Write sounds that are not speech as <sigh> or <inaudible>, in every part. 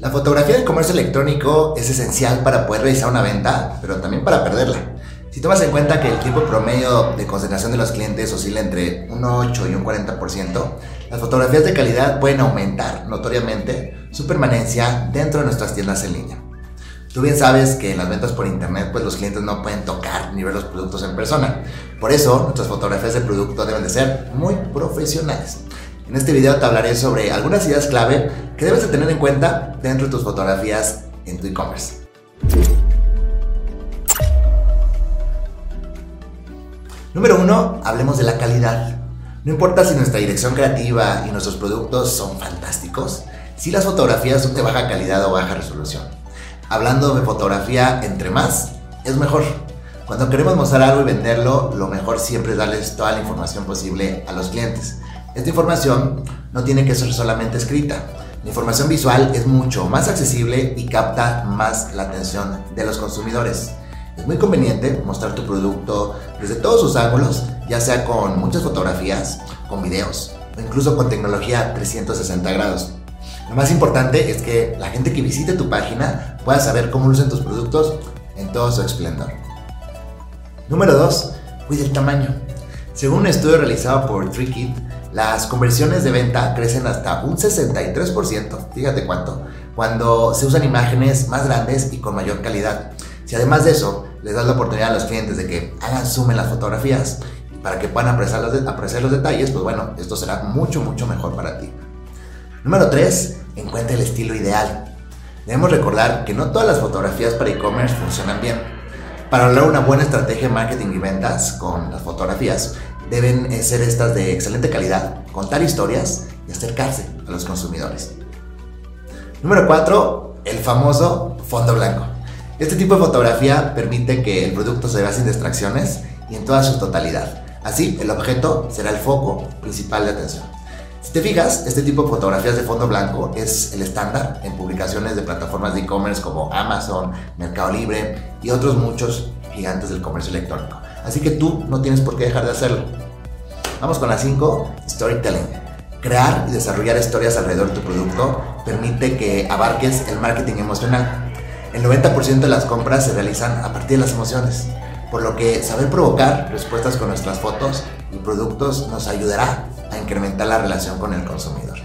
La fotografía del comercio electrónico es esencial para poder realizar una venta, pero también para perderla. Si tomas en cuenta que el tiempo promedio de concentración de los clientes oscila entre un 8 y un 40%, las fotografías de calidad pueden aumentar notoriamente su permanencia dentro de nuestras tiendas en línea. Tú bien sabes que en las ventas por internet pues los clientes no pueden tocar ni ver los productos en persona. Por eso nuestras fotografías de producto deben de ser muy profesionales. En este video te hablaré sobre algunas ideas clave que debes de tener en cuenta dentro de tus fotografías en tu e-commerce. Número 1. Hablemos de la calidad. No importa si nuestra dirección creativa y nuestros productos son fantásticos, si las fotografías son de baja calidad o baja resolución. Hablando de fotografía, entre más, es mejor. Cuando queremos mostrar algo y venderlo, lo mejor siempre es darles toda la información posible a los clientes. Esta información no tiene que ser solamente escrita. La información visual es mucho más accesible y capta más la atención de los consumidores. Es muy conveniente mostrar tu producto desde todos sus ángulos, ya sea con muchas fotografías, con videos o incluso con tecnología 360 grados. Lo más importante es que la gente que visite tu página pueda saber cómo lucen tus productos en todo su esplendor. Número 2. Cuida el tamaño. Según un estudio realizado por TreeKit, las conversiones de venta crecen hasta un 63%, fíjate cuánto, cuando se usan imágenes más grandes y con mayor calidad. Si además de eso les das la oportunidad a los clientes de que hagan zoom las fotografías para que puedan apreciar los, apreciar los detalles, pues bueno, esto será mucho, mucho mejor para ti. Número 3. Encuentra el estilo ideal. Debemos recordar que no todas las fotografías para e-commerce funcionan bien. Para lograr una buena estrategia de marketing y ventas con las fotografías, deben eh, ser estas de excelente calidad, contar historias y acercarse a los consumidores. Número 4. El famoso fondo blanco. Este tipo de fotografía permite que el producto se vea sin distracciones y en toda su totalidad. Así, el objeto será el foco principal de atención. Si te fijas, este tipo de fotografías de fondo blanco es el estándar en publicaciones de plataformas de e-commerce como Amazon, Mercado Libre y otros muchos gigantes del comercio electrónico. Así que tú no tienes por qué dejar de hacerlo. Vamos con la 5, storytelling. Crear y desarrollar historias alrededor de tu producto permite que abarques el marketing emocional. El 90% de las compras se realizan a partir de las emociones, por lo que saber provocar respuestas con nuestras fotos y productos nos ayudará a incrementar la relación con el consumidor.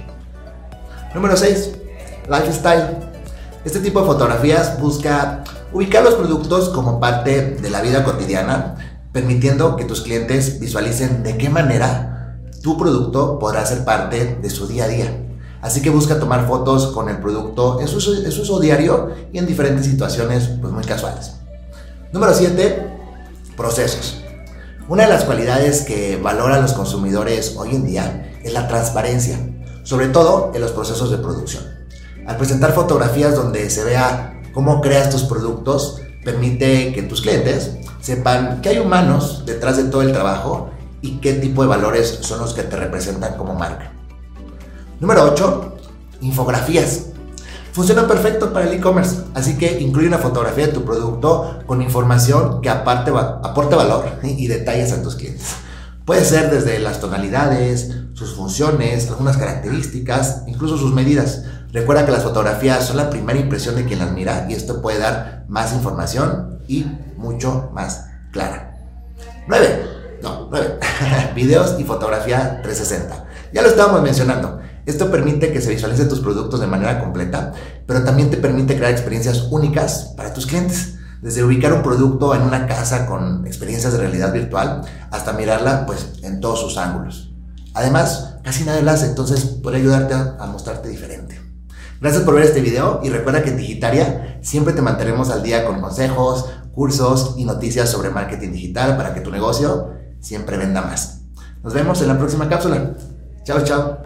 Número 6. Lifestyle. Este tipo de fotografías busca ubicar los productos como parte de la vida cotidiana permitiendo que tus clientes visualicen de qué manera tu producto podrá ser parte de su día a día. Así que busca tomar fotos con el producto en su, uso diario y en diferentes situaciones pues, muy casuales. Número 7. Procesos. Una de las cualidades que valoran los consumidores hoy en día es la transparencia, sobre todo en los procesos de producción. Al presentar fotografías donde se vea cómo creas tus productos, permite que tus clientes sepan que hay humanos detrás de todo el trabajo y qué tipo de valores son los que te representan como marca. Número 8. Infografías. Funcionan perfecto para el e-commerce, así que incluye una fotografía de tu producto con información que aparte aporte valor <laughs> y detalles a tus clientes. Puede ser desde las tonalidades, sus funciones, algunas características, incluso sus medidas. Recuerda que las fotografías son la primera impresión de quien las mira y esto puede dar más información y mucho más clara. 9. No, 9. <laughs> Videos y fotografía 360. Ya lo estábamos mencionando. Esto permite que se visualicen tus productos de manera completa, pero también te permite crear experiencias únicas para tus clientes. Desde ubicar un producto en una casa con experiencias de realidad virtual hasta mirarla pues, en todos sus ángulos. Además, casi nadie lo hace, entonces puede ayudarte a, a mostrarte diferente. Gracias por ver este video y recuerda que en Digitaria siempre te mantenemos al día con consejos, cursos y noticias sobre marketing digital para que tu negocio siempre venda más. Nos vemos en la próxima cápsula. Chao, chao.